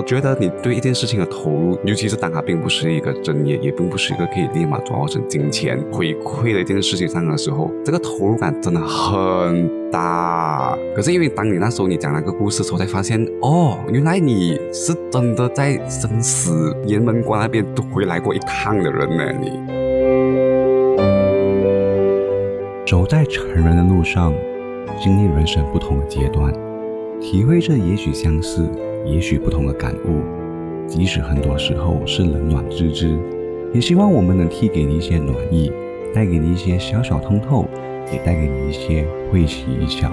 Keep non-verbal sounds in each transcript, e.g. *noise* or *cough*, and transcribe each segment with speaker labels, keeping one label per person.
Speaker 1: 我觉得你对一件事情的投入，尤其是当它并不是一个专业，也并不是一个可以立马转化成金钱回馈的一件事情上的时候，这个投入感真的很大。可是因为当你那时候你讲那个故事的时候，才发现哦，原来你是真的在生死雁门关那边都回来过一趟的人呢，你。
Speaker 2: 走在成人的路上，经历人生不同的阶段，体会着也许相似。也许不同的感悟，即使很多时候是冷暖自知，也希望我们能替给你一些暖意，带给你一些小小通透，也带给你一些会心一笑。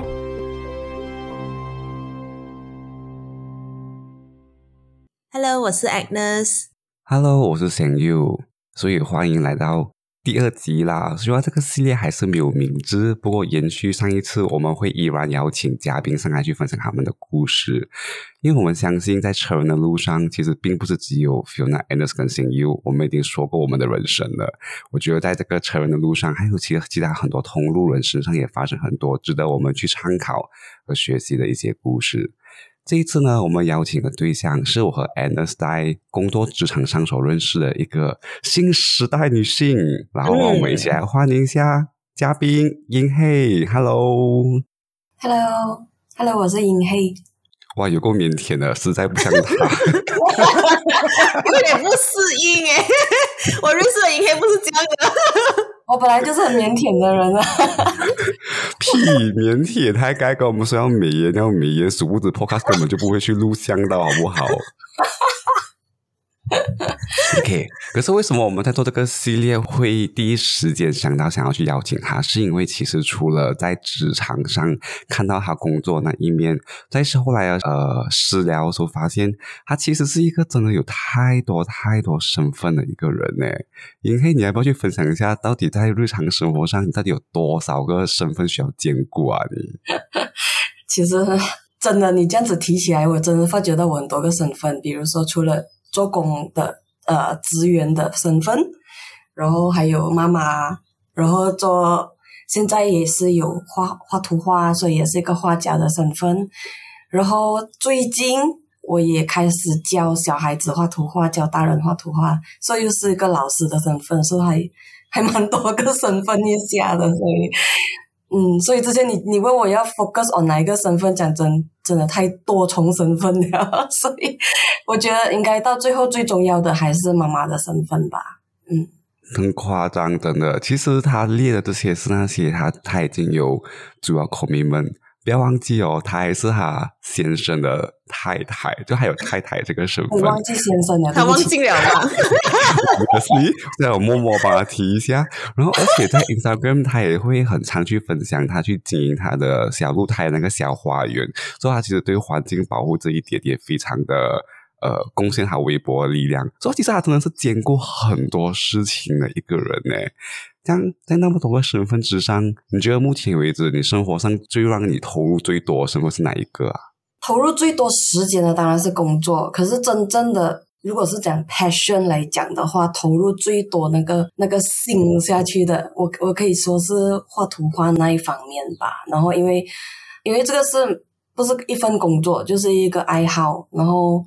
Speaker 3: Hello，我是 Agnes。
Speaker 1: Hello，我是 s a n You。所以欢迎来到。第二集啦，虽然这个系列还是没有名字。不过延续上一次，我们会依然邀请嘉宾上来去分享他们的故事，因为我们相信在成人的路上，其实并不是只有 Fiona、Anders 跟 s i n You。我们已经说过我们的人生了。我觉得在这个成人的路上，还有其其他很多同路人身上也发生很多值得我们去参考和学习的一些故事。这一次呢，我们邀请的对象是我和 Anna 在工作职场上所认识的一个新时代女性。然后我们一起来欢迎一下嘉宾英黑。
Speaker 4: Hello，Hello，Hello，我是英黑。
Speaker 1: 哇，有够腼腆的，实在不像他。有
Speaker 3: 点不适应哎，*laughs* 我认识的银黑不是这样的。
Speaker 4: 我本来就是很腼腆的人啊。
Speaker 1: 屁，腼腆，他该跟我们说要美颜，要美颜，殊不知 Podcast 根本就不会去录像的好不好？？OK，可是为什么我们在做这个系列会第一时间想到想要去邀请他？是因为其实除了在职场上看到他工作那一面，在后来呃私聊的时候发现，他其实是一个真的有太多太多身份的一个人呢。银黑，你要不要去分享一下，到底在日常生活上，你到底有多少个身份需要兼顾啊？你
Speaker 4: 其实真的，你这样子提起来，我真的发觉到我很多个身份，比如说除了。做工的呃职员的身份，然后还有妈妈，然后做现在也是有画画图画，所以也是一个画家的身份。然后最近我也开始教小孩子画图画，教大人画图画，所以又是一个老师的身份，所以还还蛮多个身份一下的，所以。嗯，所以之前你你问我要 focus on 哪一个身份，讲真，真的太多重身份了，*laughs* 所以我觉得应该到最后最重要的还是妈妈的身份吧。嗯，
Speaker 1: 很夸张，真的。其实他列的这些是那些他他已经有主要口迷们。不要忘记哦，他还是他先生的太太，就还有太太这个身份。
Speaker 4: 忘记先生了，
Speaker 3: 他忘记了吗？*laughs*
Speaker 1: 可惜，让我默默帮他提一下。然后，而且在 Instagram，他也会很常去分享他去经营他的小露台那个小花园，所以他其实对环境保护这一点也非常的呃贡献他微薄的力量。所以，其实他真的是兼顾很多事情的一个人呢。像在那么多个身份之上，你觉得目前为止你生活上最让你投入最多的身份是哪一个啊？
Speaker 4: 投入最多时间的当然是工作，可是真正的如果是讲 passion 来讲的话，投入最多那个那个心下去的，我我可以说是画图画那一方面吧。然后因为因为这个是不是一份工作，就是一个爱好，然后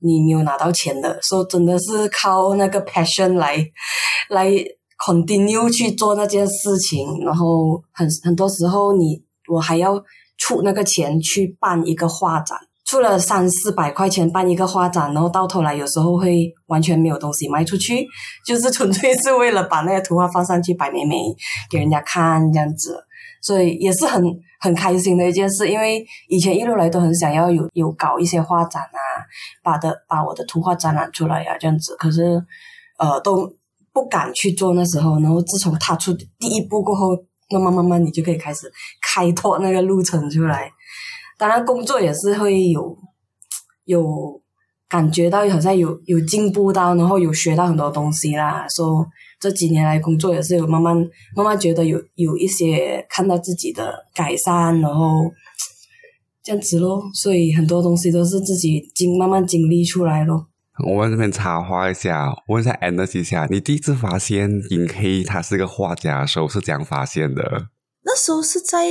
Speaker 4: 你没有拿到钱的，所以真的是靠那个 passion 来来。continue 去做那件事情，然后很很多时候你我还要出那个钱去办一个画展，出了三四百块钱办一个画展，然后到头来有时候会完全没有东西卖出去，就是纯粹是为了把那个图画放上去摆美美给人家看这样子，所以也是很很开心的一件事，因为以前一路来都很想要有有搞一些画展啊，把的把我的图画展览出来呀这样子，可是呃都。不敢去做那时候，然后自从踏出第一步过后，慢慢慢慢你就可以开始开拓那个路程出来。当然，工作也是会有有感觉到好像有有进步到，然后有学到很多东西啦。说这几年来工作也是有慢慢慢慢觉得有有一些看到自己的改善，然后这样子咯。所以很多东西都是自己经慢慢经历出来咯。
Speaker 1: 我们这边插话一下，问一下一下，你第一次发现尹黑他是个画家的时候是怎样发现的？
Speaker 3: 那时候是在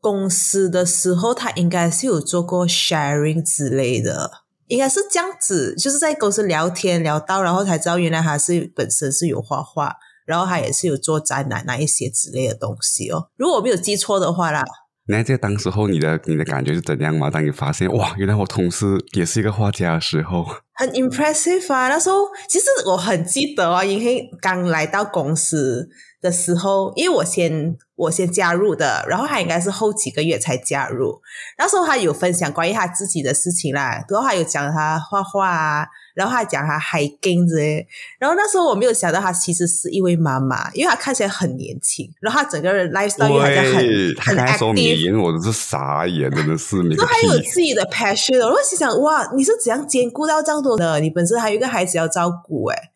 Speaker 3: 公司的时候，他应该是有做过 sharing 之类的，应该是这样子，就是在公司聊天聊到，然后才知道原来他是本身是有画画，然后他也是有做展览那一些之类的东西哦。如果我没有记错的话啦，
Speaker 1: 你还记得当时候你的你的感觉是怎样嘛？当你发现哇，原来我同事也是一个画家的时候，
Speaker 3: 很 impressive 啊！那时候其实我很记得啊，因为刚来到公司的时候，因为我先我先加入的，然后他应该是后几个月才加入。那时候他有分享关于他自己的事情啦，然后还有讲他画画啊，然后还讲他 hiking 之类。然后那时候我没有想到他其实是一位妈妈，因为他看起来很年轻，然后他整个人 lifestyle 又好像很很 active。
Speaker 1: 名，我都是傻眼，真的是你
Speaker 3: 后还有！自己的 passion，我就心想哇，你是怎样兼顾到这样多的？你本身还有一个孩子要照顾诶。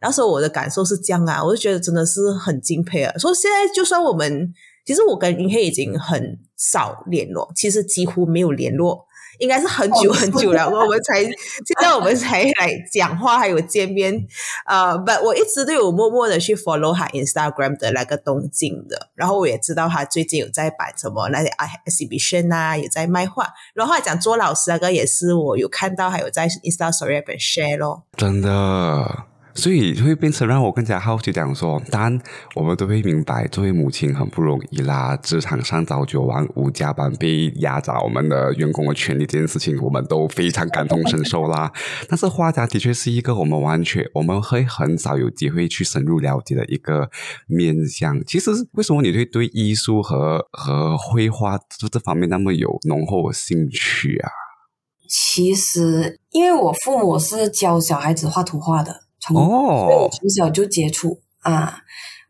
Speaker 3: 那时候我的感受是这样啊，我就觉得真的是很敬佩啊。所以现在就算我们，其实我跟云黑已经很少联络，其实几乎没有联络，应该是很久
Speaker 4: 哦
Speaker 3: 很久了，*laughs* 我们才现在我们才来讲话，还有见面。呃，but 我一直都有默默的去 follow 他 Instagram 的那个动静的，然后我也知道他最近有在办什么那些 exhibition 啊，有在卖画，然后他讲做老师那个也是我有看到，还有在 Insta Story 那边 share 咯。
Speaker 1: 真的，所以会变成让我更加好奇，讲说，当然我们都会明白，作为母亲很不容易啦，职场上朝九晚五加班被压榨我们的员工的权利这件事情，我们都非常感同身受啦。*laughs* 但是画家的确是一个我们完全我们会很少有机会去深入了解的一个面向。其实为什么你会对艺术和和绘画这这方面那么有浓厚的兴趣啊？
Speaker 4: 其实因为我父母是教小孩子画图画的，从所以我
Speaker 1: 哦，
Speaker 4: 从小就接触啊，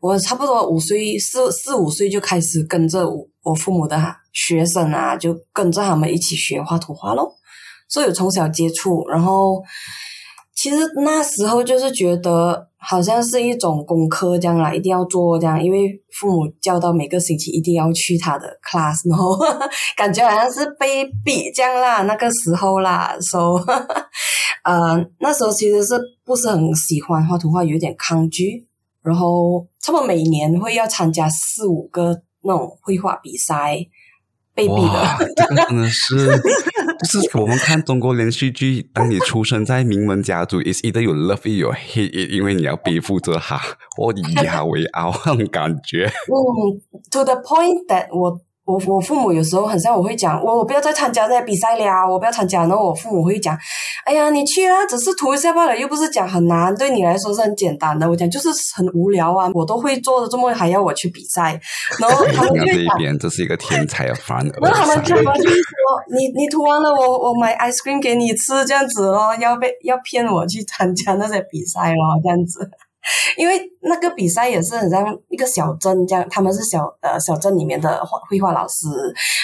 Speaker 4: 我差不多五岁四四五岁就开始跟着我我父母的学生啊，就跟着他们一起学画图画咯。所以我从小接触，然后其实那时候就是觉得好像是一种功课这样啦，一定要做这样，因为父母教到每个星期一定要去他的 class，然后 *laughs* 感觉好像是被逼这样啦，那个时候啦，so *laughs* 呃那时候其实是不是很喜欢画图画，有一点抗拒，然后差不多每年会要参加四五个那种绘画比赛，被逼的。，
Speaker 1: 这个真的是，*laughs* 就是我们看中国连续剧，当你出生在名门家族，is either you love it or hate it，因为你要背负着哈，我以牙为傲那种感觉。
Speaker 4: 嗯，to the point that 我我我父母有时候很像我会讲，我我不要再参加这些比赛了，我不要参加。然后我父母会讲，哎呀，你去啊，只是涂一下罢了，又不是讲很难，对你来说是很简单的。我讲就是很无聊啊，我都会做的，这么还要我去比赛？然后他们就会讲。
Speaker 1: 一边，这是一个天才的凡尔
Speaker 4: 然后他们他
Speaker 1: 赛。
Speaker 4: 们就会说：“你你涂完了，我我买 ice cream 给你吃，这样子咯，要被要骗我去参加那些比赛咯，这样子。*laughs* 因为那个比赛也是很像一个小镇这样，他们是小呃小镇里面的画绘画老师，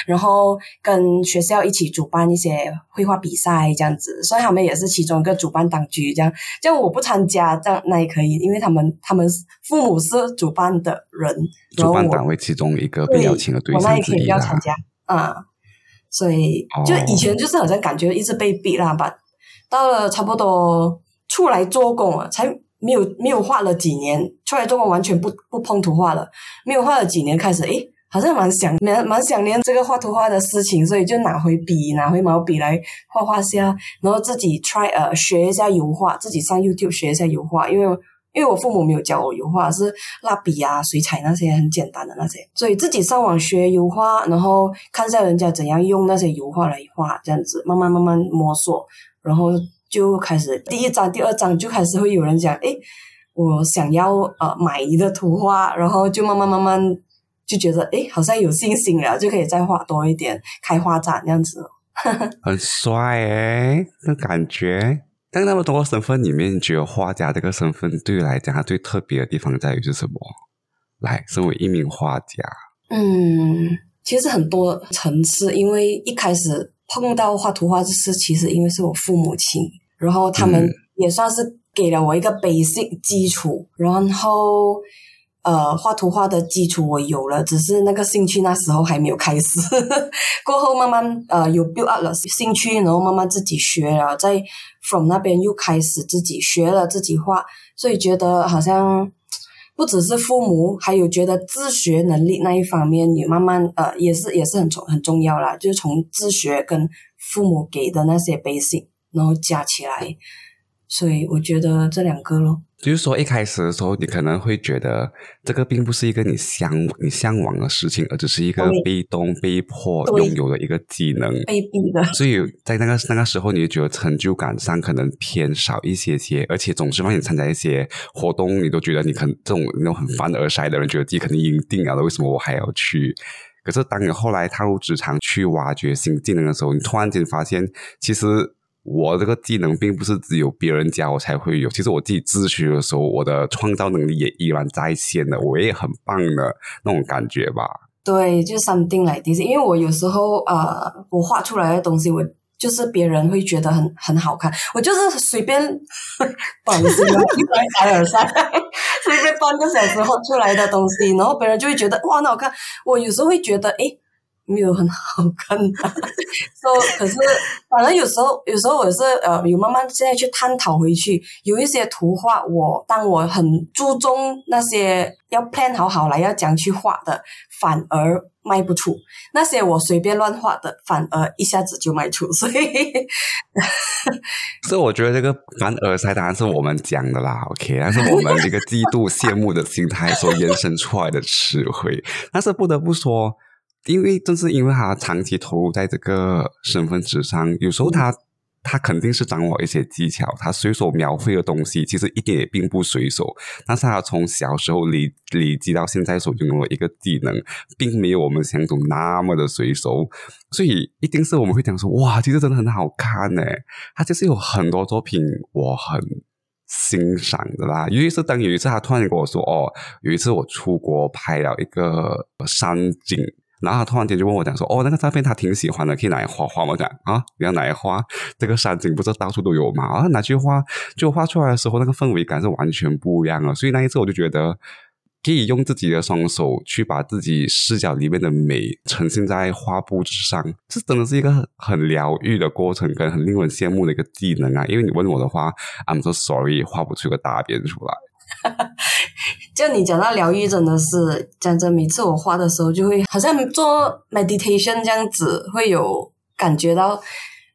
Speaker 4: 然后跟学校一起主办一些绘画比赛这样子，所以他们也是其中一个主办当局这样。这样我不参加，这样那也可以，因为他们他们父母是主办的人，然
Speaker 1: 主办单位其中一个被邀请的对
Speaker 4: 我那
Speaker 1: 象之一
Speaker 4: 也可以不要参。加啊、所以就
Speaker 1: 哦
Speaker 4: 以前就是好像感觉一直被逼啦吧，到了差不多出来做工啊，才没有没有画了几年，出来做工完全不不碰图画了，没有画了几年开始，诶，好像蛮想蛮蛮想念这个画图画的事情，所以就拿回笔，拿回毛笔来画画下，然后自己 try 呃学一下油画，自己上 YouTube 学一下油画，因为。因为我父母没有教我油画，是蜡笔啊、水彩那些很简单的那些，所以自己上网学油画，然后看一下人家怎样用那些油画来画，这样子慢慢慢慢摸索，然后就开始第一章、第二章就开始会有人讲，诶，我想要呃买你的图画，然后就慢慢慢慢就觉得，诶，好像有信心了，就可以再画多一点，开画展这样子。*laughs*
Speaker 1: 很帅诶，那感觉。在那么多个身份里面，你觉得画家这个身份对于来讲，它最特别的地方在于是什么？来，身为一名画家，
Speaker 4: 嗯，其实很多层次，因为一开始碰到画图画这事，其实因为是我父母亲，然后他们
Speaker 1: 嗯
Speaker 4: 也算是给了我一个 basic 基础，然后呃，画图画的基础我有了，只是那个兴趣那时候还没有开始，*laughs* 过后慢慢呃有 build up 了兴趣，然后慢慢自己学了，在 from 那边又开始自己学了自己画，所以觉得好像。不只是父母，还有觉得自学能力那一方面，你慢慢呃也是也是很重很重要啦。就是从自学跟父母给的那些 basic，然后加起来，所以我觉得这两个咯。
Speaker 1: 就是说，一开始的时候，你可能会觉得这个并不是一个你向你向往的事情，而只是一个被动被迫
Speaker 4: 对
Speaker 1: 拥有的一个技能。
Speaker 4: 被逼的，
Speaker 1: 所以在那个那个时候，你就觉得成就感上可能偏少一些些，而且总是让你参加一些活动，你都觉得你可能这种那种很凡尔赛的人，觉得自己肯定赢定了，为什么我还要去？可是当你后来踏入职场去挖掘新技能的时候，你突然间发现，其实我这个技能并不是只有别人教我才会有，其实我自己自学的时候，我的创造能力也依然在线的，我也很棒的那种感觉吧。
Speaker 4: 对，就 something like this。因为我有时候呃，我画出来的东西，我就是别人会觉得很很好看，我就是随便短时间一百凡尔赛，随便半个小时画出来的东西，然后别人就会觉得哇，很好看。我有时候会觉得，诶，没有很好看的。*laughs* so, 可是反正有时候，有时候我是呃，有慢慢现在去探讨回去，有一些图画我，当我很注重那些要 plan 好好来要讲去画的，反而卖不出；那些我随便乱画的，反而一下子就卖出。所以，*laughs*
Speaker 1: 所以我觉得这个凡尔赛当然是我们讲的啦，OK，但是我们一个嫉妒、羡慕的心态所延伸出来的词汇。但是不得不说，因为正是因为他长期投入在这个身份之上，有时候他。他肯定是掌握一些技巧，他随手描绘的东西其实一点也并不随手，但是他从小时候累累积到现在所拥有的一个技能，并没有我们想象中那么的随手，所以一定是我们会讲说，哇，其实真的很好看呢。他就是有很多作品我很欣赏的啦，尤其是当有一次他突然跟我说，哦，有一次我出国拍了一个山景。然后他突然间就问我讲说：“哦，那个照片他挺喜欢的，可以拿来画画吗？”我讲啊，你要拿来画？这个山景不是到处都有吗？啊，拿去画，就画出来的时候，那个氛围感是完全不一样的。所以那一次我就觉得，可以用自己的双手去把自己视角里面的美呈现在画布之上，这真的是一个很疗愈的过程，跟很令人羡慕的一个技能啊！因为你问我的话，I'm so sorry，画不出个大便出来。*laughs*
Speaker 4: 就你讲到疗愈，真的是讲真，每次我画的时候，就会好像做 meditation 这样子，会有感觉到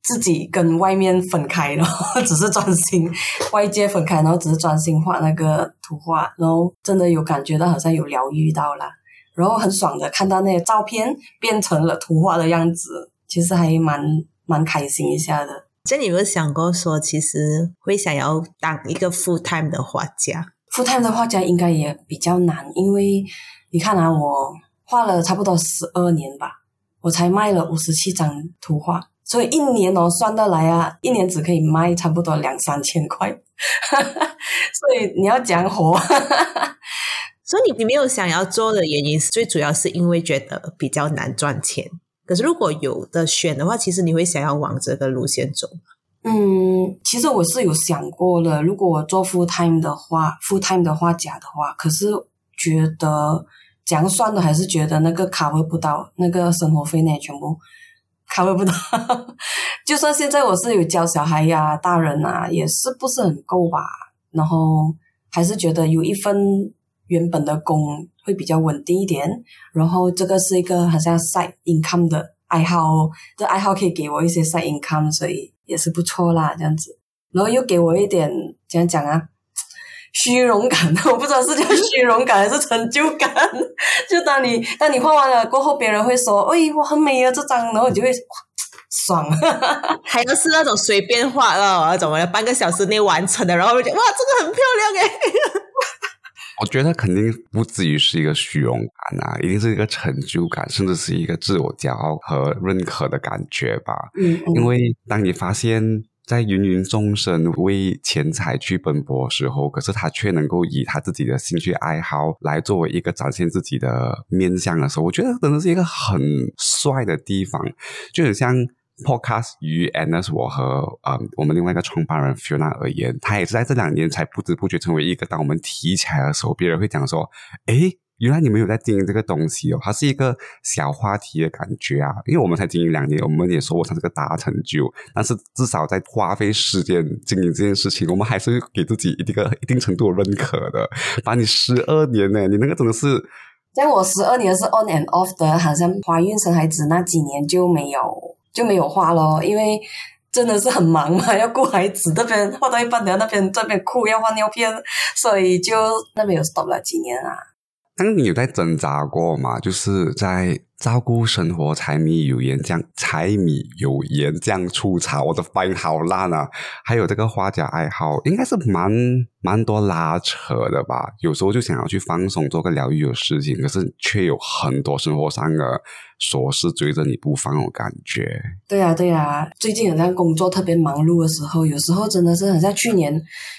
Speaker 4: 自己跟外面分开了，只是专心外界分开，然后只是专心画那个图画，然后真的有感觉到好像有疗愈到了，然后很爽的看到那些照片变成了图画的样子，其实还蛮蛮开心一下的。
Speaker 3: 这你有没有想过说，其实会想要当一个 full time 的画家？
Speaker 4: Full time 的画家应该也比较难，因为你看啊，我画了差不多十二年吧，我才卖了五十七张图画，所以一年哦算得来啊，一年只可以卖差不多两三千块，所以你要讲活，*laughs*
Speaker 3: 所以你你没有想要做的原因，最主要是因为觉得比较难赚钱。可是如果有的选的话，其实你会想要往这个路线走。
Speaker 4: 嗯，其实我是有想过了，如果我做 full time 的话，full time 的话假的话，可是觉得这样算的，还是觉得那个 cover 不到那个生活费呢，全部 cover 不到。*laughs* 就算现在我是有教小孩呀、大人啊，也是不是很够吧。然后还是觉得有一份原本的工会比较稳定一点，然后这个是一个好像 side income 的爱好哦，这爱好可以给我一些 side income，所以也是不错啦，这样子。然后又给我一点怎样讲啊，*tsk* 虚荣感，我不知道是叫虚荣感还是成就感。*laughs* 就当你当你画完了过后，别人会说：“哎，我很美啊这张。”然后你就会哇爽。*laughs*
Speaker 3: 还有是那种随便画的那种，半个小时内完成的，然后就哇，这个很漂亮哎。*laughs*
Speaker 1: 我觉得肯定不至于是一个虚荣感啊，一定是一个成就感，甚至是一个自我骄傲和认可的感觉吧。
Speaker 4: 嗯，
Speaker 1: 因为当你发现，在芸芸众生为钱财去奔波的时候，可是他却能够以他自己的兴趣爱好来作为一个展现自己的面相的时候，我觉得真的是一个很帅的地方，就很像。Podcast 于 Anus 我和呃我们另外一个创办人 Fiona 而言，他也是在这两年才不知不觉成为一个，当我们提起来的时候，别人会讲说：“诶，原来你们有在经营这个东西哦，它是一个小话题的感觉啊。”因为我们才经营两年，我们也说不上这个大成就，但是至少在花费时间经营这件事情，我们还是给自己一个一定程度的认可的。把你十二年呢，你那个真的是。
Speaker 4: 像我十二年是 on and off 的，好像怀孕生孩子那几年就没有就没有画咯，因为真的是很忙嘛，*laughs* 要顾孩子，那边画到一半，然后那边这边哭要换尿片，所以就那边有 stop 了几年啊。
Speaker 1: 那你有在挣扎过吗？就是在照顾生活、柴米油盐酱、柴米油盐酱醋茶，我的发音好烂啊！还有这个画家爱好，应该是蛮蛮多拉扯的吧？有时候就想要去放松，做个疗愈的事情，可是却有很多生活上的琐事追着你不放，我感觉。
Speaker 4: 对呀、对呀、最近好像工作特别忙碌的时候，有时候真的是很像去年，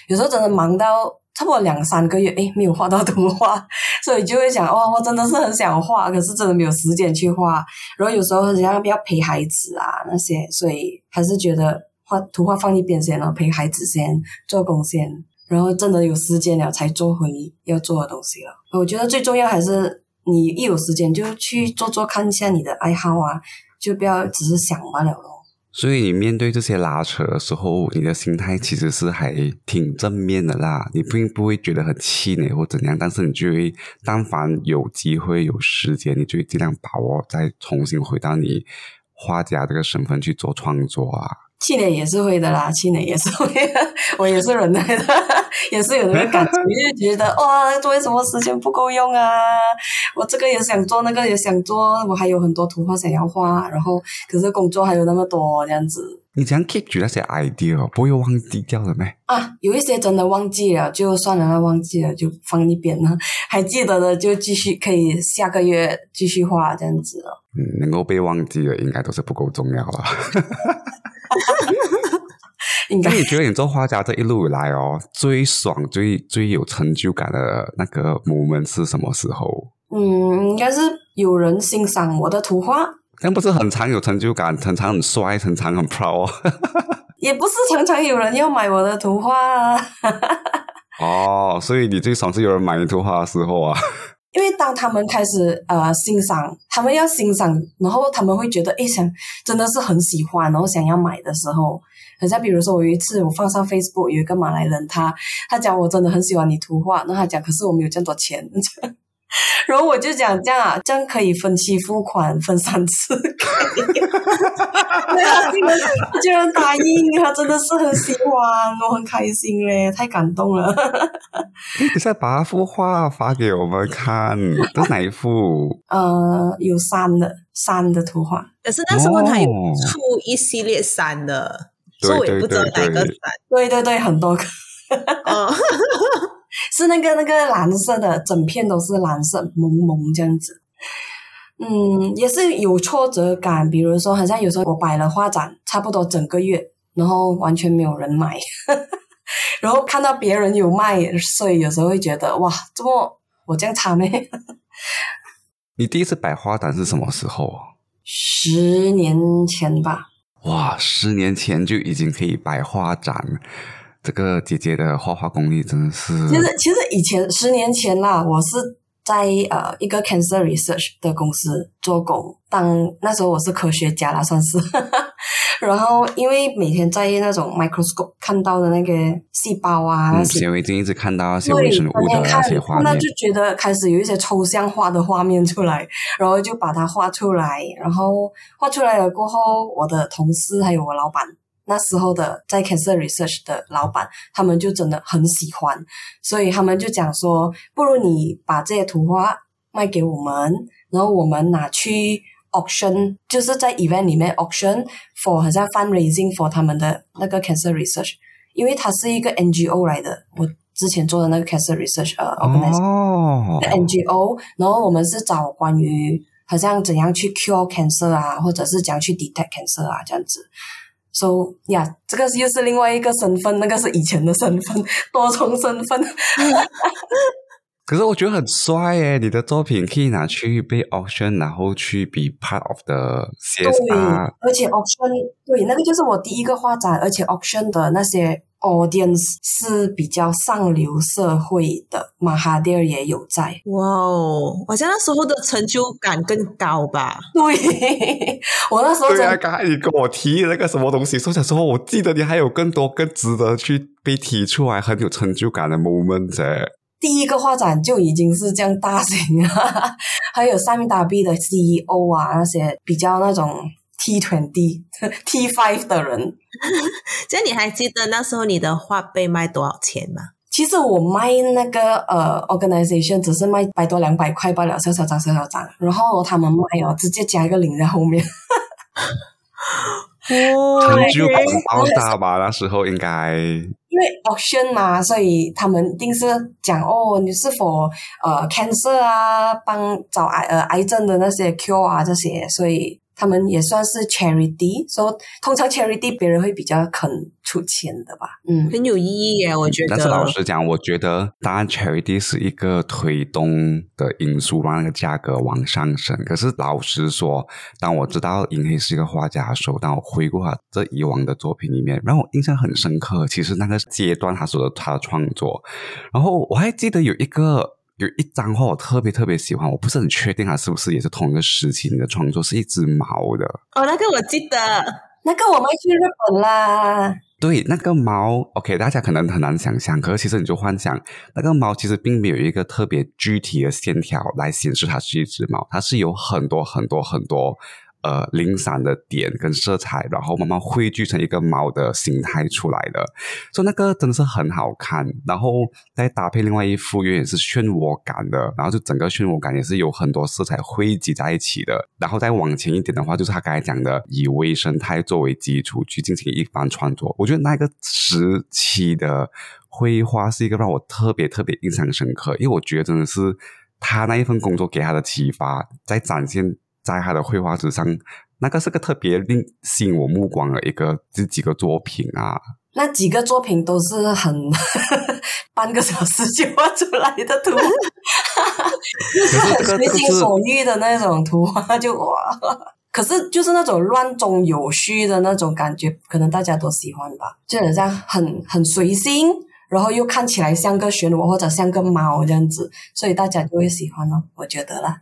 Speaker 4: 有时候真的忙到差不多两三个月，诶，没有画到图画，*laughs* 所以就会想，哇，我真的是很想画，可是真的没有时间去画。然后有时候好像要陪孩子啊那些，所以还是觉得画图画放一边先了，陪孩子先，做工先，然后真的有时间了才做回要做的东西了。我觉得最重要还是你一有时间就去做做看一下你的爱好啊，就不要只是想罢了咯。
Speaker 1: 所以你面对这些拉扯的时候，你的心态其实是还挺正面的啦。你并不会觉得很气馁或怎样，但是你就会，但凡有机会有时间，你就会尽量把握，再重新回到你画家这个身份去做创作啊。
Speaker 4: 气馁也是会的啦，去年也是会的，*laughs* 我也是忍耐的，*laughs* 也是有那个感觉，就觉得哇，为什么时间不够用啊？我这个也想做，那个也想做，我还有很多图画想要画，然后可是工作还有那么多这样子
Speaker 1: 你这样 keep 住那些 idea，不会忘记掉的咩？
Speaker 4: 啊，有一些真的忘记了，就算了，忘记了就放一边了，*laughs* 还记得的就继续可以下个月继续画这样子了。
Speaker 1: 嗯，能够被忘记的，应该都是不够重要了。*laughs*
Speaker 4: 应该
Speaker 1: 那你觉得你做画家这一路以来哦，最爽、最最有成就感的那个 moment 是什么时候？
Speaker 4: 嗯，应该是有人欣赏我的图画，
Speaker 1: 这样不是很常有成就感，常常很帅，常常很 proud 哦。*laughs*
Speaker 4: 也不是常常有人要买我的图画啊。*laughs*
Speaker 1: 哦，所以你最爽是有人买你图画的时候啊。
Speaker 4: 因为当他们开始呃欣赏，他们要欣赏，然后他们会觉得哎想真的是很喜欢，然后想要买的时候，好像比如说我有一次我放上 Facebook，有一个马来人他他讲我真的很喜欢你图画，那他讲可是我没有这么多钱，*laughs* 然后我就讲这样啊，这样可以分期付款分三次，*laughs* 对啊，竟然他居然答应，他真的是很喜欢，我很开心嘞，太感动了。
Speaker 1: 你等下把幅画发给我们看，*laughs* 这是哪一幅？
Speaker 4: 呃，有山的山的图画。
Speaker 3: 可是那时候他有
Speaker 1: 哦
Speaker 3: 出一系列山的，
Speaker 1: 对
Speaker 3: 所以我也不知道
Speaker 1: 对对
Speaker 3: 哪个山。
Speaker 4: 对对对，很多个
Speaker 3: 哦，*laughs*
Speaker 4: 是那个那个蓝色的，整片都是蓝色，蒙蒙这样子。嗯，也是有挫折感，比如说，好像有时候我摆了画展，差不多整个月，然后完全没有人买，*laughs* 然后看到别人有卖，所以有时候会觉得哇，怎么我这样差咩？*laughs*
Speaker 1: 你第一次摆花展是什么时候啊？
Speaker 4: 十年前吧，
Speaker 1: 哇，十年前就已经可以摆画展，这个姐姐的画画功力真的是……
Speaker 4: 其实其实以前十年前啦，我是在呃一个 cancer research 的公司做工，当那时候我是科学家啦，算是。*laughs* 然后因为每天在那种 microscope 看到的那个细胞啊。
Speaker 1: 显微镜一直看到那些
Speaker 4: 对，
Speaker 1: 微生物的那些画面
Speaker 4: 那就，觉得开始有一些抽象化的画面出来，然后就把它画出来，然后画出来了过后，我的同事还有我老板那时候的在 Cancer Research 的老板，他们就真的很喜欢，所以他们就讲说，不如你把这些图画卖给我们，然后我们拿去 auction，就是在 event 里面 auction for 好像 fundraising for 他们的那个 Cancer Research，因为它是一个 NGO 来的，我之前做的那个 Cancer Research 呃 organization。NGO，然后我们是找关于好像怎样去 cure cancer 啊，或者是怎样去 detect cancer 啊这样子。So 呀，这个又是另外一个身份，那个是以前的身份，多重身份。*laughs*
Speaker 1: 可是我觉得很帅耶！你的作品可以拿去被 auction，然后去 be part of the
Speaker 4: 对
Speaker 1: CSR。，
Speaker 4: 而且 auction 对那个就是我第一个画展，而且 auction 的那些 audience 是比较上流社会的，马哈蒂尔也有在。
Speaker 3: 哇哦，好像那时候的成就感更高吧？
Speaker 4: 对，*laughs* 我那时候
Speaker 1: 对啊，刚才你跟我提那个什么东西，所以想说，我记得你还有更多更值得去被提出来、很有成就感的 moment 哎。
Speaker 4: 第一个画展就已经是这样大型了，*laughs* 还有三 W 的 CEO 啊，那些比较那种 T twenty *laughs* T five 的人。*laughs*
Speaker 3: 这样你还记得那时候你的画被卖多少钱吗？
Speaker 4: 其实我卖那个呃 organization 只是卖百多两百块罢了，小小张小小张，然后他们卖哦，直接加一个零在后面。
Speaker 1: 成就感爆炸吧？那时候应该
Speaker 4: 因为 auction 嘛，所以他们一定是讲哦，你是否呃 cancer 啊，帮找癌呃癌症的那些 cure 啊这些，所以他们也算是 charity。说通常 charity 别人会比较肯出钱的吧？嗯，
Speaker 3: 很有意义耶，我觉得。
Speaker 1: 但是老实讲，我觉得当然 charity 是一个推动的因素，让那个价格往上升。可是老实说，当我知道银黑是一个画家的时候，当我回顾他这以往的作品里面，让我印象很深刻。其实那个阶段他说的他的创作，然后我还记得有一个有一张画我特别特别喜欢，我不是很确定它是不是也是同一个时期的创作，是一只猫的。
Speaker 3: 哦，那个我记得，
Speaker 4: 那个我们去日本啦。
Speaker 1: 对，那个猫，OK，大家可能很难想象，可是其实你就幻想，那个猫其实并没有一个特别具体的线条来显示它是一只猫，它是有很多很多很多呃零散的点跟色彩，然后慢慢汇聚成一个猫的形态出来的，所以那个真的是很好看。然后再搭配另外一幅，有点是漩涡感的，然后就整个漩涡感也是有很多色彩汇集在一起的。然后再往前一点的话，就是他刚才讲的以微生态作为基础去进行一番创作。我觉得那个时期的绘画是一个让我特别特别印象深刻，因为我觉得真的是他那一份工作给他的启发，在展现在他的绘画之上，那个是个特别令吸引我目光的一个这几个作品啊。
Speaker 4: 那几个作品都是很 *laughs* 半个小时就画出来的图，就是很随心所欲的那种图画，就哇！可是就是那种乱中有序的那种感觉，可能大家都喜欢吧，就好像很很随心，然后又看起来像个漩涡或者像个猫这样子，所以大家就会喜欢哦，我觉得啦，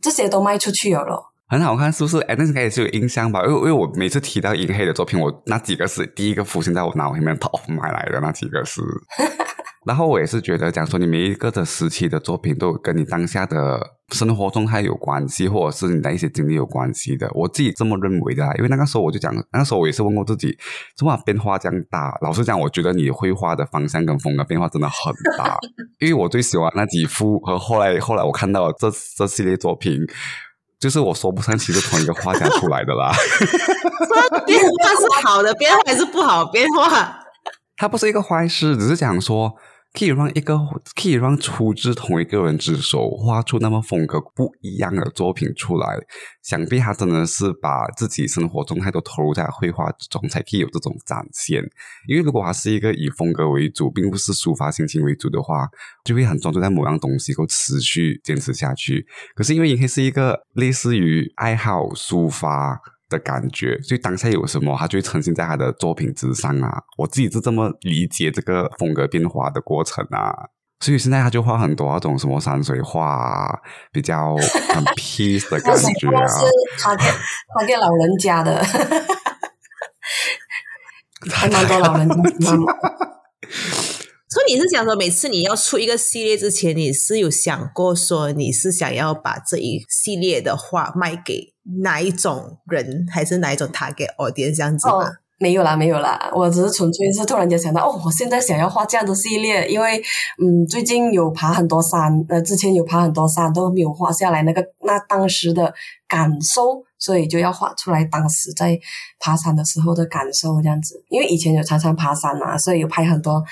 Speaker 4: 这些都卖出去了咯。
Speaker 1: 很好看，是不是？哎，那应该也是有印象吧？因为因为我每次提到银黑的作品，我那几个是第一个浮现在我脑里面 top 买来的那几个是。*laughs* 然后我也是觉得，讲说你每一个的时期的作品都跟你当下的生活状态有关系，或者是你的一些经历有关系的。我自己这么认为的，因为那个时候我就讲，那个时候我也是问过自己，怎么变化这样大？老实讲，我觉得你绘画的方向跟风格变化真的很大。*laughs* 因为我最喜欢那几幅，和后来后来我看到这这系列作品。就是我说不上，其实同一个画家出来的啦。*laughs*
Speaker 3: 变化是好的变化还是不好变化？
Speaker 1: 它不是一个坏事，只是讲说可以让一个可以让出自同一个人之手画出那么风格不一样的作品出来。想必他真的是把自己生活状态都投入在绘画中，才可以有这种展现。因为如果他是一个以风格为主，并不是抒发心情为主的话，就会很专注在某样东西，够持续坚持下去。可是因为银黑是一个类似于爱好抒发的感觉，所以当下有什么，他就会呈现在他的作品之上啊。我自己是这么理解这个风格变化的过程啊。所以现在他就画很多那种什么山水画啊，比较很 *laughs* peace 的感觉啊。
Speaker 4: 是他给他给老人家的，*laughs* 还蛮多老人家。*laughs*
Speaker 3: 所以你是想说，每次你要出一个系列之前，你是有想过说你是想要把这一系列的画卖给哪一种人，还是哪一种 target audience 这样子吗？
Speaker 4: 哦没有啦，没有啦，我只是纯粹是突然间想到，哦，我现在想要画这样的系列，因为嗯，最近有爬很多山，呃，之前有爬很多山都没有画下来那个那当时的感受，所以就要画出来当时在爬山的时候的感受这样子。因为以前有常常爬山嘛，所以有拍很多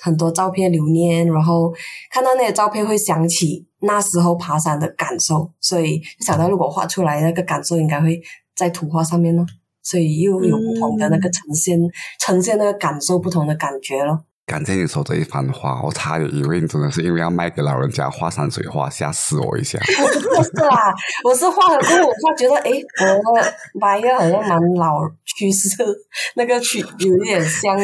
Speaker 4: 很多照片留念，然后看到那些照片会想起那时候爬山的感受，所以就想到如果画出来那个感受应该会在图画上面咯。所以又有不同的那个呈现，呈现那个感受不同的感觉咯。
Speaker 1: 感谢你说这一番话，我差点以为你真的是因为要卖给老人家画山水画，吓死我一下。*laughs*
Speaker 4: 不是啦，我是画了过后，我画觉得诶，我的白月好像蛮老趋势，那个趋有一点像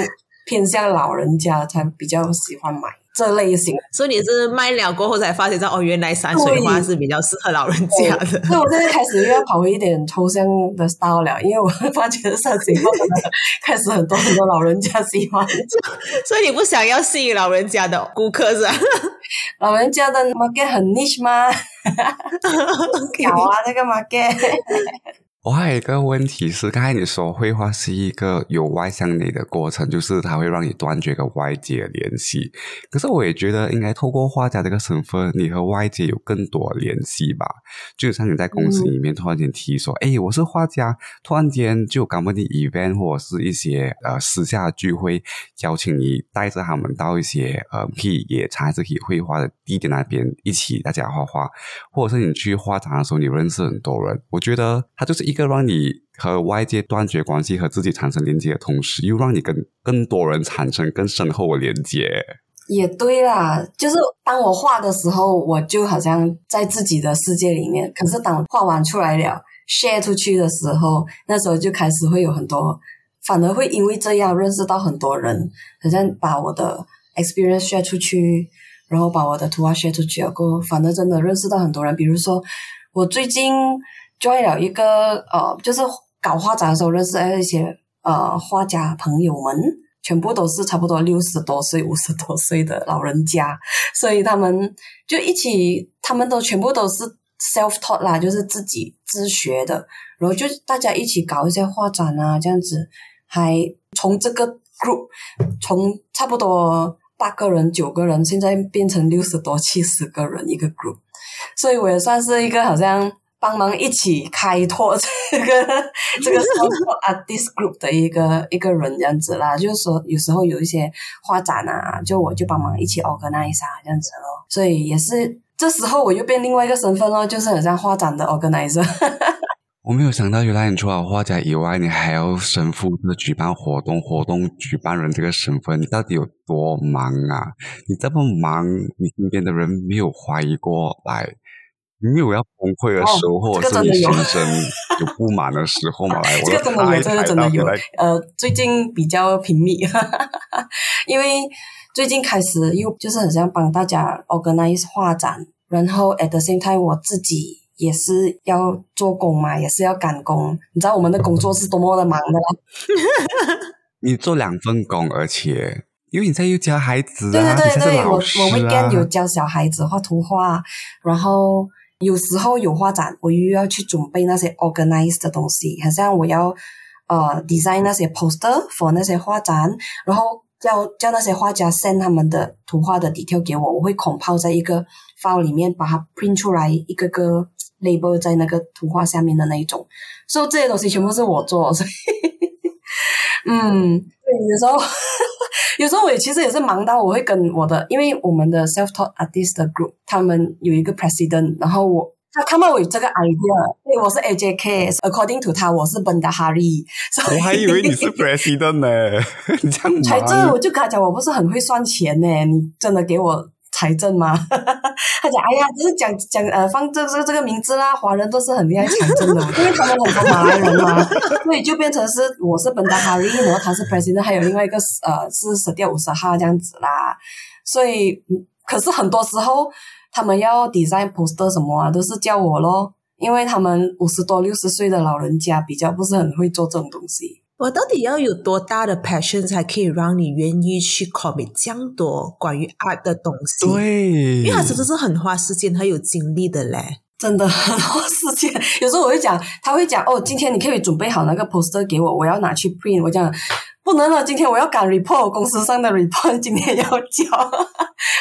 Speaker 4: 偏向老人家才比较喜欢买这类型。
Speaker 3: 所以你是卖了过后才发现到哦，原来山水画是比较适合老人家的。
Speaker 4: 所以我现在开始又要跑回一点抽象的 style 了，因为我 *laughs* 发觉山水画开始很多很多老人家喜欢。*laughs*
Speaker 3: 所以你不想要吸引老人家的顾客是吧？*laughs*
Speaker 4: 老人家的 market 很 niche 吗？好啊，这个 market。
Speaker 1: 我还有一个问题是，刚才你说绘画是一个由外向内的过程，就是它会让你断绝跟外界的联系。可是我也觉得，应该透过画家这个身份，你和外界有更多联系吧。就像你在公司里面突然间提说：“哎、我是画家。”突然间就搞不定 event 或者是一些呃私下聚会，邀请你带着他们到一些呃可以野餐还是可以绘画的地点那边一起大家画画，或者是你去画展的时候，你认识很多人。我觉得它就是一个让你和外界断绝关系和自己产生连接的同时，又让你跟更多人产生更深厚的连接。
Speaker 4: 也对啦，就是当我画的时候，我就好像在自己的世界里面。可是当画完出来了，share 出去的时候，那时候就开始会有很多，反而会因为这样认识到很多人，好像把我的 experience share 出去，然后把我的图画 share 出去了过后，反而真的认识到很多人。比如说，我最近 join 了一个呃，就是搞画展的时候认识了一些呃画家朋友们。全部都是差不多六十多岁、五十多岁的老人家，所以他们就一起，他们都全部都是 self taught 啦，就是自己自学的，然后就大家一起搞一些画展啊，这样子，还从这个 group 从差不多八个人、九个人，现在变成六十多、七十个人一个 group，所以我也算是一个好像。帮忙一起开拓这个 *laughs* 这个 artist group 的一个一个人这样子啦，就是说有时候有一些画展啊，就我就帮忙一起 organize 啊这样子咯，所以也是这时候我又变另外一个身份咯，就是很像画展的 organizer。*laughs*
Speaker 1: 我没有想到，原来你除了画家以外，你还要身负着举办活动、活动举办人这个身份，你到底有多忙啊？你这么忙，你身边的人没有怀疑过来？你有要崩溃的时候，
Speaker 4: 哦
Speaker 1: 或者是你心生有不满的时候嘛？*laughs* 来，我
Speaker 4: 这个真的有，这个真的有。呃，最近比较频密，因为最近开始又就是很想帮大家 organize 画展，然后 at the same time 我自己也是要做工嘛，也是要赶工。你知道我们的工作是多么的忙的啦。*laughs*
Speaker 1: 你做两份工，而且因为你在又教孩子
Speaker 4: 对
Speaker 1: 啊，
Speaker 4: 对对对，我我 weekend 有
Speaker 1: 啊，
Speaker 4: 教小孩子画图画，然后有时候有画展，我又要去准备那些 organized 的东西，好像我要呃 design 那些 poster for 那些画展，然后叫叫那些画家 send 他们的图画的 detail 给我，我会 compile 在一个 file 里面，把它 print 出来，一个个 label 在那个图画下面的那一种，所以这些东西全部是我做，所以 *laughs* 嗯，对，有时候。有时候我也其实也是忙到我会跟我的，因为我们的 self taught artist 的 group，他们有一个 president，然后我他看到我有这个 idea，对我是 AJK，according to 他我是 Bendahari，所以
Speaker 1: 我还以为你是 *laughs* president 呢，*laughs* 你这样
Speaker 4: 财政，
Speaker 1: 忙
Speaker 4: 我就跟他讲我不是很会算钱呢，你真的给我财政吗？*laughs* 他讲哎呀，只是讲讲呃放这这这个名字啦，华人都是很厉害财政的，*laughs* 因为他们很多马来人嘛，所以就变成是我是本达哈瑞，然后他是 president，还有另外一个呃是十掉五十号这样子啦，所以可是很多时候他们要 design poster 什么啊，都是叫我咯。因为他们五十多六十岁的老人家比较不是很会做这种东西，
Speaker 3: 我到底要有多大的 passion 才可以让你愿意去 commit 这样多关于 art 的东西？，
Speaker 1: 对，
Speaker 3: 因为它真的是很花时间、很有精力的嘞。
Speaker 4: 真的很花时间。有时候我会讲，他会讲哦，今天你可以准备好那个 poster 给我，我要拿去 print。我讲不能了，今天我要赶 report，公司上的 report *laughs* 今天要交。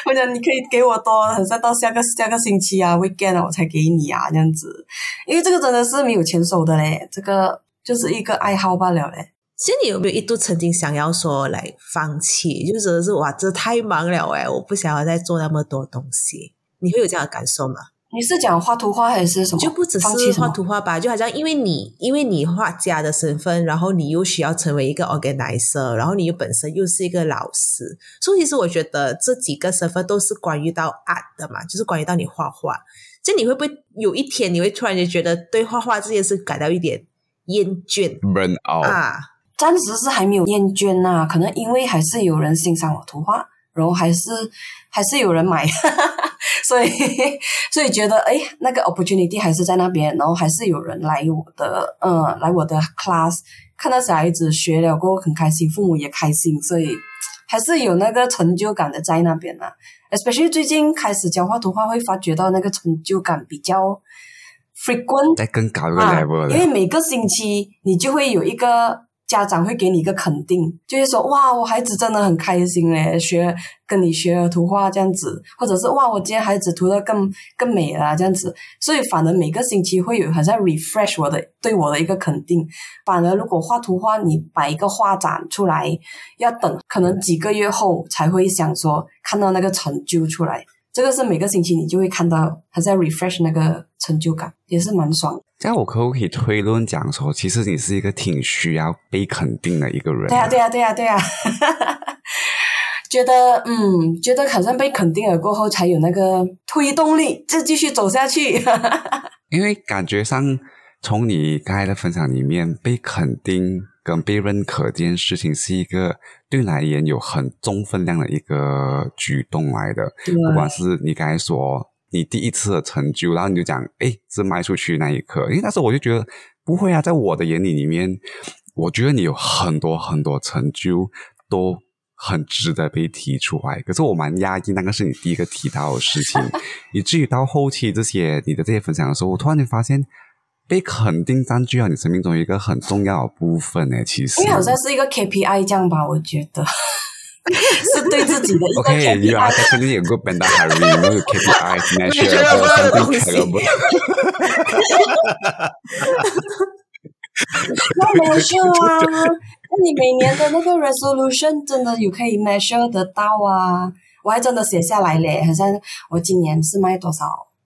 Speaker 4: 我讲你可以给我多，很像到下个下个星期啊，weekend 啊我才给你啊，这样子。因为这个真的是没有钱收的嘞，这个就是一个爱好罢了嘞。
Speaker 3: 其实你有没有一度曾经想要说来放弃？就真的是哇，这太忙了哎，我不想要再做那么多东西。你会有这样的感受吗？
Speaker 4: 你是讲画图画还是什么？
Speaker 3: 就不只是画图画吧，就好像因为你因为你画家的身份，然后你又需要成为一个 organizer，然后你又本身又是一个老师，所以其实我觉得这几个身份都是关于到 art 的嘛，就是关于到你画画。就你会不会有一天你会突然间觉得对画画这件事感到一点厌倦。
Speaker 1: Burn out，、
Speaker 3: 啊？
Speaker 4: 暂时是还没有厌倦呐、可能因为还是有人欣赏我图画，然后还是还是有人买，*laughs* 所以 *laughs* 所以觉得哎，那个 opportunity 还是在那边，然后还是有人来我的嗯来我的 class，看到小孩子学了过后很开心，父母也开心，所以还是有那个成就感的在那边呐、especially 最近开始教画图画，会发觉到那个成就感比较 frequent
Speaker 1: 在更高一个
Speaker 4: 啊
Speaker 1: level
Speaker 4: 因为，每个星期你就会有一个家长会给你一个肯定，就是说哇，我孩子真的很开心嘞，学跟你学了图画这样子，或者是哇，我今天孩子涂的更更美了这样子，所以反而每个星期会有好像 refresh 我的对我的一个肯定。反而如果画图画，你摆一个画展出来，要等可能几个月后才会想说看到那个成就出来。这个是每个星期你就会看到，他在 refresh 那个成就感，也是蛮爽的。
Speaker 1: 这样我可不可以推论讲说，其实你是一个挺需要被肯定的一个人？
Speaker 4: 对呀、对呀、对呀、对呀、*laughs* 觉得嗯，觉得好像被肯定了过后，才有那个推动力，就继续走下去。*laughs*
Speaker 1: 因为感觉上，从你刚才的分享里面，被肯定跟被认可这件事情，是一个对你来言有很重分量的一个举动来的。不管是你刚才说你第一次的成就，然后你就讲，哎，是卖出去那一刻，因为那时候我就觉得不会啊，在我的眼里里面，我觉得你有很多很多成就都很值得被提出来。可是我蛮压抑，那个是你第一个提到的事情，*laughs* 以至于到后期这些你的这些分享的时候，我突然间发现。被肯定占据了你生命中一个很重要的部分呢，其实
Speaker 4: 因为好像是一个 KPI 这样吧，我觉得是对自己的一个
Speaker 1: Okay, you are
Speaker 4: KPI。
Speaker 1: definitely a good banda Harry.
Speaker 3: 有
Speaker 1: something
Speaker 3: 东西
Speaker 1: terrible.
Speaker 4: 要 measure 啊，那你每年的那个 resolution 真的有可以 measure 得到啊？我还真的写下来嘞，好像我今年是卖多少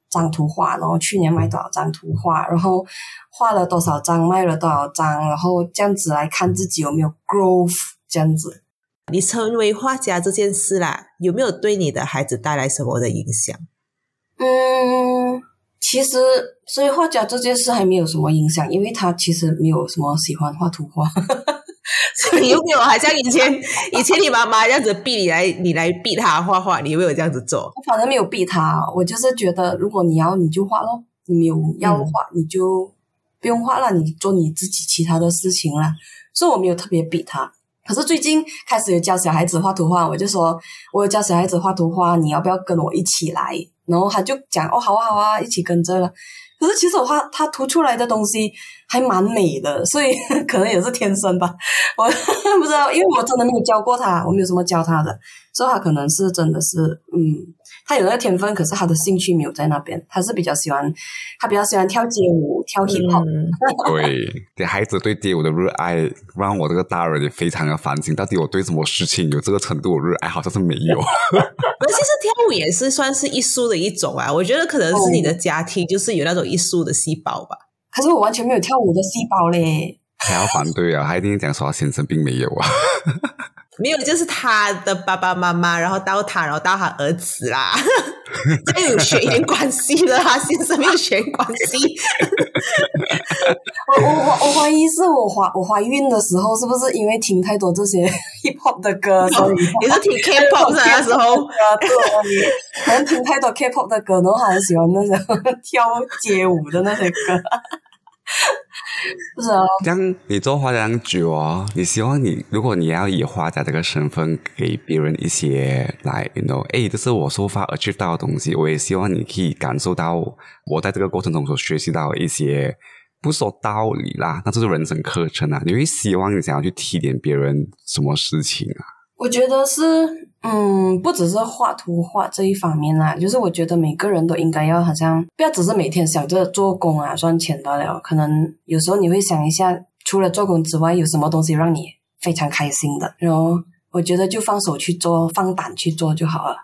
Speaker 4: 张图画，然后去年卖多少张图画，然后画了多少张，卖了多少张，然后这样子来看自己有没有 growth，这样子。
Speaker 3: 你成为画家这件事啦，有没有对你的孩子带来什么的影响？
Speaker 4: 嗯，其实所以画家这件事还没有什么影响，因为他其实没有什么喜欢画图画。
Speaker 3: 你有没有还像以前以前你妈妈这样子逼你来，你来逼他画画？你有没有这样子做？
Speaker 4: 我反正没有逼他，我就是觉得如果你要你就画咯，你没有要画、你就不用画了，你做你自己其他的事情了。所以我没有特别逼他。可是最近开始有教小孩子画图画，我就说我有教小孩子画图画，你要不要跟我一起来？然后他就讲哦，好啊好啊，一起跟着了。可是其实我画他涂出来的东西还蛮美的，所以 *laughs* 可能也是天生吧，我 *laughs* 不知道，因为我真的没有教过他，我没有什么教他的，所以他可能是真的是嗯，他有那个天分，可是他的兴趣没有在那边，他是比较喜欢，他比较喜欢跳街舞、跳 hip hop，、
Speaker 3: 嗯，
Speaker 1: 对，对孩子对街舞的热爱，让我这个大人也非常的反省。到底我对什么事情有这个程度的热爱？好像是没有。*laughs*
Speaker 3: 而其实跳舞也是算是艺术的一种啊。我觉得可能是你的家庭就是有那种艺术的细胞吧。
Speaker 4: 可是我完全没有跳舞的细胞嘞。
Speaker 1: 还要反对啊！他一定讲说他先生并没有啊。
Speaker 3: 没有，就是他的爸爸妈妈，然后到他，然后到他儿子啦，这有血缘关系的，他先生没有血缘关系。*laughs*
Speaker 4: 我我我我怀疑是我怀我怀孕的时候，是不是因为听太多这些 *laughs* hip hop 的歌，所以 *laughs*
Speaker 3: 也是听 K-pop 的那时候，
Speaker 4: 对，可能听太多 K-pop 的歌，然后还很喜欢那种跳街舞的那些歌。不 *laughs* 是啊，
Speaker 1: 这样你做画家这样久哦，你希望你如果你要以画家这个身份给别人一些来，you know，哎，这是我说发而去到的东西，我也希望你可以感受到我在这个过程中所学习到一些，不说道理啦，那这是人生课程啊。你会希望你想要去提点别人什么事情啊？
Speaker 4: 我觉得是，嗯，不只是画图画这一方面啦，就是我觉得每个人都应该要好像不要只是每天想着做工啊赚钱罢了，可能有时候你会想一下，除了做工之外，有什么东西让你非常开心的，然后我觉得就放手去做，放胆去做就好了，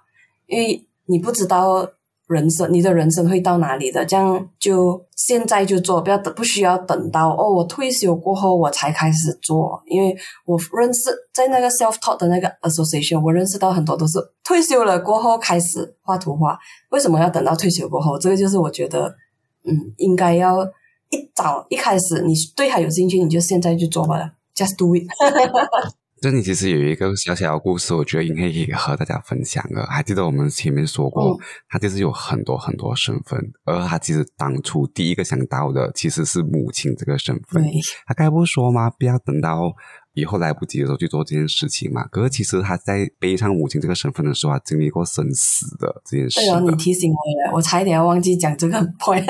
Speaker 4: 因为你不知道人生，你的人生会到哪里的，这样就现在就做，不要等，不需要等到哦，我退休过后我才开始做，因为我认识在那个 self taught 的那个 association，我认识到很多都是退休了过后开始画图画，为什么要等到退休过后？这个就是我觉得，嗯，应该要一早一开始你对它有兴趣，你就现在就做吧，just do it。*laughs*
Speaker 1: 这里其实有一个小小的故事，我觉得应该可以和大家分享的。还记得我们前面说过，
Speaker 4: 嗯
Speaker 1: 他就是有很多很多身份，而他其实当初第一个想到的其实是母亲这个身份。
Speaker 4: 对，
Speaker 1: 他该不说吗？不要等到以后来不及的时候去做这件事情嘛。可是其实他在背上母亲这个身份的时候，他经历过生死的这件事
Speaker 4: 对哦，你。提醒我了，我差一点要忘记讲这个 point。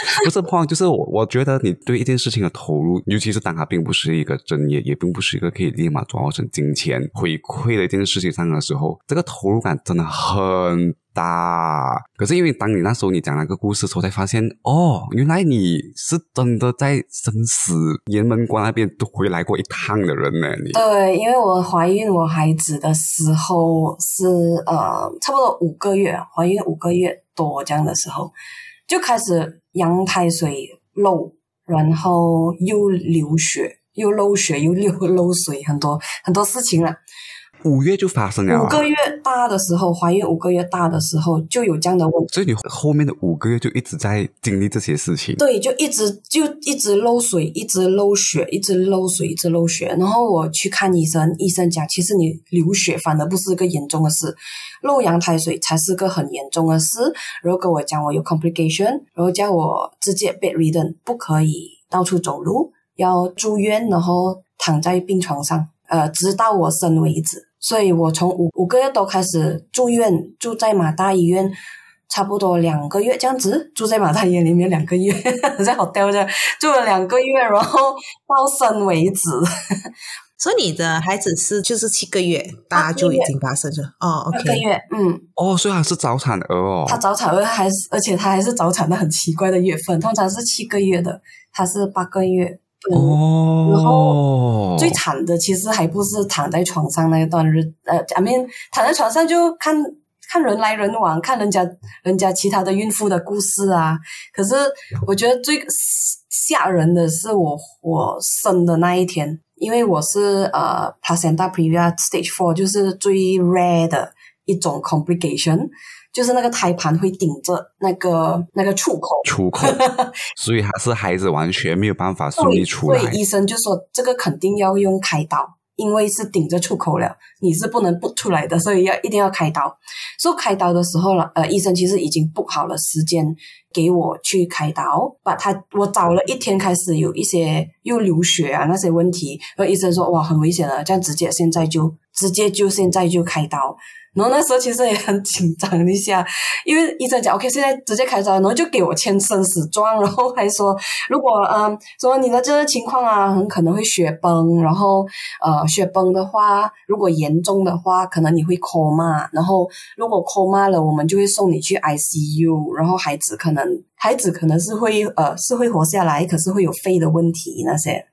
Speaker 4: *laughs*
Speaker 1: 不是胖，就是我我觉得你对一件事情的投入，尤其是当它并不是一个正业，也并不是一个可以立马转化成金钱回馈的一件事情上的时候，这个投入感真的很大。可是因为当你那时候你讲那个故事的时候，才发现哦，原来你是真的在生死雁门关那边都回来过一趟的人呢。你
Speaker 4: 对，因为我怀孕我孩子的时候是呃差不多五个月，怀孕五个月多这样的时候，就开始阳台水漏，然后又流血，又漏血，又流漏水，很多很多事情了。
Speaker 1: 五月就发生了啊，
Speaker 4: 五个月大的时候，怀孕五个月大的时候就有这样的问题。
Speaker 1: 所以你后面的五个月就一直在经历这些事情。
Speaker 4: 对，就一直就一直漏水，一直漏血，一直漏水，一直漏血。然后我去看医生，医生讲，其实你流血反而不是个严重的事，漏羊胎水才是个很严重的事。然后跟我讲我有 complication，然后叫我直接 bedridden，不可以到处走路，要住院，然后躺在病床上，呃，直到我生为止。所以我从五五个月都开始住院，住在马大医院，差不多两个月这样子，住在马大医院里面两个月，*laughs* 好像好掉着，住了两个月，然后到生为止。*laughs*
Speaker 3: 所以你的孩子是就是七个月大
Speaker 4: 八个
Speaker 3: 就已
Speaker 4: 月
Speaker 3: 经发生了哦，OK，
Speaker 4: 两个月，嗯，
Speaker 1: 哦，所以他是早产儿哦。
Speaker 4: 他早产儿还是，而且他还是早产的很奇怪的月份，通常是七个月的，他是八个月。嗯，
Speaker 1: 哦，
Speaker 4: 然后最惨的其实还不是躺在床上那一段日，呃，I mean 躺在床上就看看人来人往，看人家人家其他的孕妇的故事啊。可是我觉得最吓人的是我我生的那一天，因为我是呃 placenta previa stage four，就是最 rare 的一种 complication，就是那个胎盘会顶着那个那个出口。
Speaker 1: 出口，*laughs* 所以他是孩子完全没有办法顺利出来
Speaker 4: 所以。医生就说这个肯定要用开刀，因为是顶着出口了，你是不能不出来的，所以要一定要开刀。所以开刀的时候了，呃，医生其实已经 book 好了时间给我去开刀，把他我早了一天开始有一些又流血啊那些问题，然后医生说哇很危险了，这样直接现在就直接就现在就开刀。然后那时候其实也很紧张一下，因为医生讲 OK，现在直接开刀，然后就给我签生死状，然后还说如果嗯说你的这个情况啊，很可能会血崩，然后呃血崩的话，如果严重的话，可能你会 coma，然后如果 coma 了，我们就会送你去 ICU，然后孩子可能孩子可能是会呃是会活下来，可是会有肺的问题那些。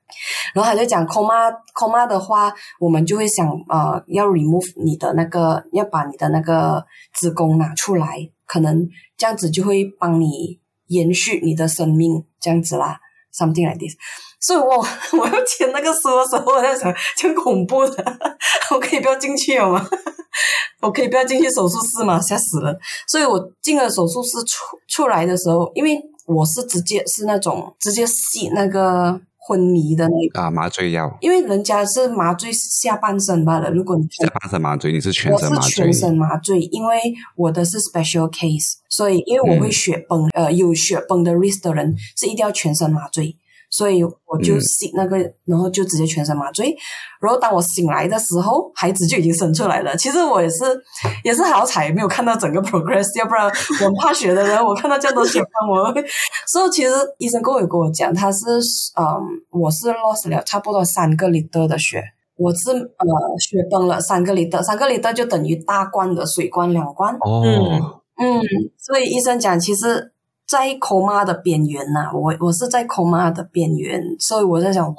Speaker 4: 然后他就讲 coma coma 的话，我们就会想呃要 remove 你的那个，要把你的那个子宫拿出来，可能这样子就会帮你延续你的生命，这样子啦，something like this。所以我 *laughs* 我要签那个书的时候，我在想，挺恐怖的，*laughs* 我可以不要进去了吗？我可以不要进去手术室吗？吓死了！所以我进了手术室出出来的时候，因为我是直接是那种直接吸那个昏迷的那个。
Speaker 1: 啊，麻醉药，
Speaker 4: 因为人家是麻醉下半身罢了，如果你
Speaker 1: 下半身麻醉，你是全身麻醉
Speaker 4: 是全，身麻醉，因为我的是 special case，所以因为我会
Speaker 1: 嗯
Speaker 4: 血崩，呃，有血崩的 risk 的人是一定要全身麻醉，所以我就
Speaker 1: 嗯
Speaker 4: 醒那个，然后就直接全身麻醉。然后当我醒来的时候，孩子就已经生出来了。其实我也是也是好彩，没有看到整个 *laughs* progress，要不然我很怕血的人，我看到这样多血崩，我会。所以其实医生跟我有跟我讲，他是嗯，我是 lost 了差不多三个 liter 的血。我是呃血崩了三个 liter，三个 liter 就等于大罐的水罐两罐。
Speaker 1: 哦，
Speaker 4: 嗯，所以医生讲，其实，在 coma 的边缘呐、我我是在 coma 的边缘，所以我在想，哇，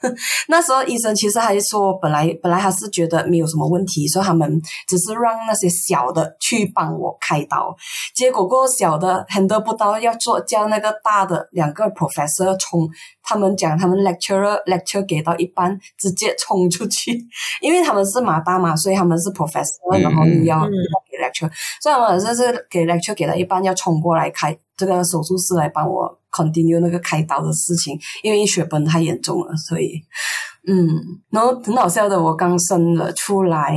Speaker 4: *laughs* 那时候医生其实还说，本来本来他是觉得没有什么问题，所以他们只是让那些小的去帮我开刀，结果过后小的 handle 不到，要做叫那个大的两个 professor 冲，他们讲他们 lecturer lecture 给到一半，直接冲出去，*laughs* 因为他们是马大嘛，所以他们是 professor，
Speaker 1: 嗯
Speaker 4: 然后你要、要给车。所以我好像是给 lecture 给了一半，要冲过来开这个手术室来帮我 continue 那个开刀的事情，因为血崩太严重了，所以嗯，然后很好笑的，我刚生了出来，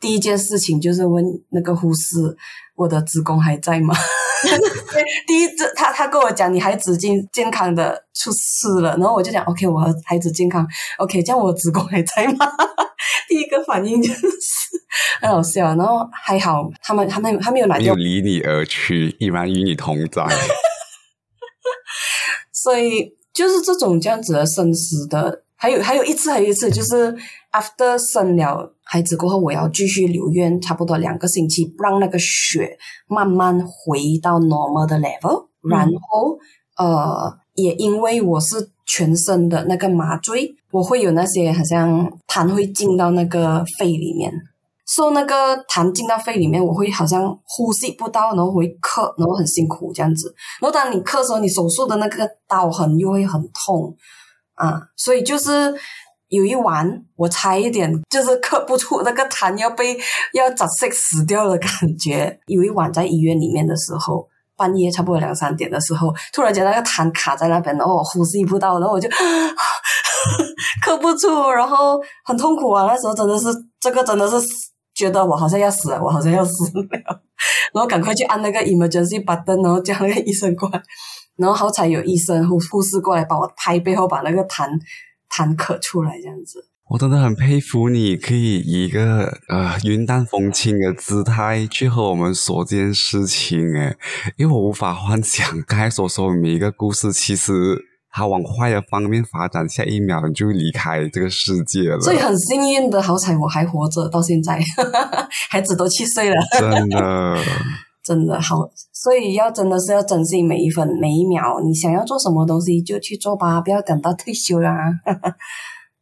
Speaker 4: 第一件事情就是问那个护士，我的子宫还在吗？*laughs* 第一，这他他跟我讲，你孩子健健康的出事了，然后我就讲 OK，我孩子健康，OK，这样我子宫还在吗？*laughs* 第一个反应就是 *laughs* 很好笑，然后还好他们他们他没有拿
Speaker 1: 有离你而去，依然与你同在。*laughs*
Speaker 4: 所以就是这种这样子的生死的，还有还有一次还有一次就是 after 生了孩子过后，我要继续留院差不多两个星期，让那个血慢慢回到 normal 的 level，、
Speaker 3: 嗯。
Speaker 4: 然后呃，也因为我是全身的那个麻醉，我会有那些好像痰会进到那个肺里面。受那个痰进到肺里面，我会好像呼吸不到，然后会咳，然后很辛苦这样子。然后当你咳的时候，你手术的那个刀痕又会很痛啊，所以就是有一晚我差一点就是咳不出那个痰要被要窒息死掉的感觉。有一晚在医院里面的时候。半夜差不多两三点的时候，突然间那个痰卡在那边，然后我呼吸不到，然后我就 *laughs* 咳不出，然后很痛苦啊。那时候真的是这个真的是觉得我好像要死了，我好像要死了，然后赶快去按那个 emergency button，然后叫那个医生过来，然后好彩有医生护护士过来帮我拍背后把那个痰痰咳出来，这样子。
Speaker 1: 我真的很佩服你，可以以一个呃云淡风轻的姿态去和我们说这件事情，诶，因为我无法幻想刚才所说的每一个故事，其实它往坏的方面发展，下一秒你就离开这个世界了。
Speaker 4: 所以很幸运的，好彩我还活着到现在，*laughs* 孩子都七岁了，
Speaker 1: 真的，*laughs*
Speaker 4: 真的好。所以要真的是要珍惜每一分每一秒，你想要做什么东西就去做吧，不要等到退休啦。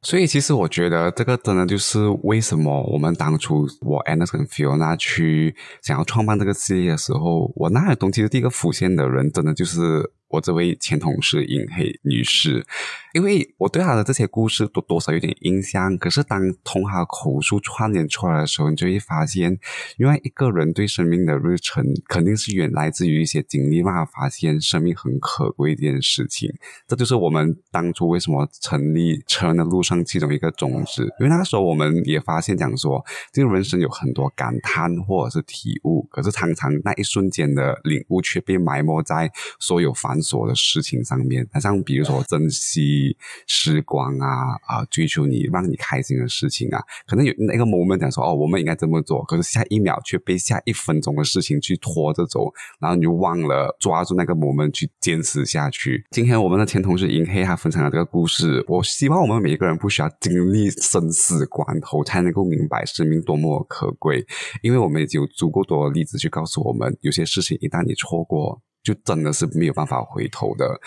Speaker 1: 所以其实我觉得这个真的就是为什么我们当初我 Anderson Fiona 去想要创办这个事业的时候，我那个东其实第一个浮现的人，真的就是我这位前同事尹黑女士，因为我对她的这些故事多多少有点印象。可是当从她口述串联出来的时候，你就会发现，原来一个人对生命的日程，肯定是远来自于一些经历，让他发现生命很可贵这件事情。这就是我们当初为什么成立成人的路上其中一个宗旨。因为那个时候我们也发现，讲说这个人生有很多感叹或者是体悟，可是常常那一瞬间的领悟却被埋没在所有繁琐的事情上面。那像比如说珍惜时光啊啊、追求你让你开心的事情啊，可能有那个 moment 讲说哦，我们应该这么做，可是下一秒却被下一分钟的事情去拖着走，然后你就忘了抓住那个 moment 去坚持下去。今天我们的前同事银黑他分享了这个故事，我希望我们每一个人不需要经历生死关头才能够明白生命多么可贵，因为我们已经有足够多的例子去告诉我们，有些事情一旦你错过，就真的是没有办法回头的。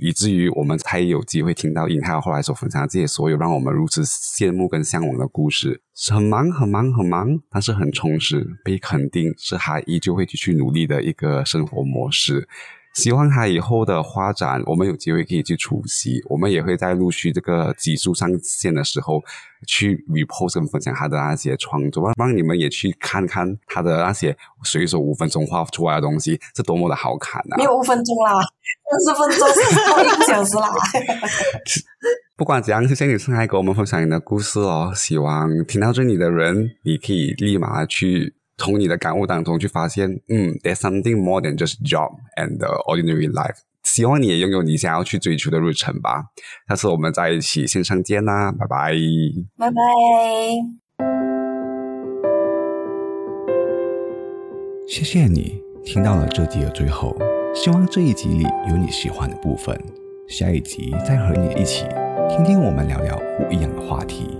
Speaker 1: 以至于我们才有机会听到尹浩后来所分享的这些所有让我们如此羡慕跟向往的故事。很忙很忙很忙，但是很充实，被肯定是还依旧会继续努力的一个生活模式。希望他以后的发展，我们有机会可以去出席，我们也会在陆续这个集数上线的时候去 repost 跟分享他的那些创作，让让你们也去看看他的那些随手五分钟画出来的东西是多么的好看啊！
Speaker 4: 没有五分钟啦，二十分钟到一个小时啦。*laughs*
Speaker 1: 不管怎样，谢谢你上来给我们分享你的故事哦。希望听到这里的人，你可以立马去从你的感悟当中去发现，嗯，there's something more than just job and ordinary life。希望你也拥有你想要去追求的日程吧。下次我们在一起线上见啦，拜拜。
Speaker 4: 拜拜。
Speaker 2: 谢谢你听到了这集的最后，希望这一集里有你喜欢的部分。下一集再和你一起听听我们聊聊不一样的话题。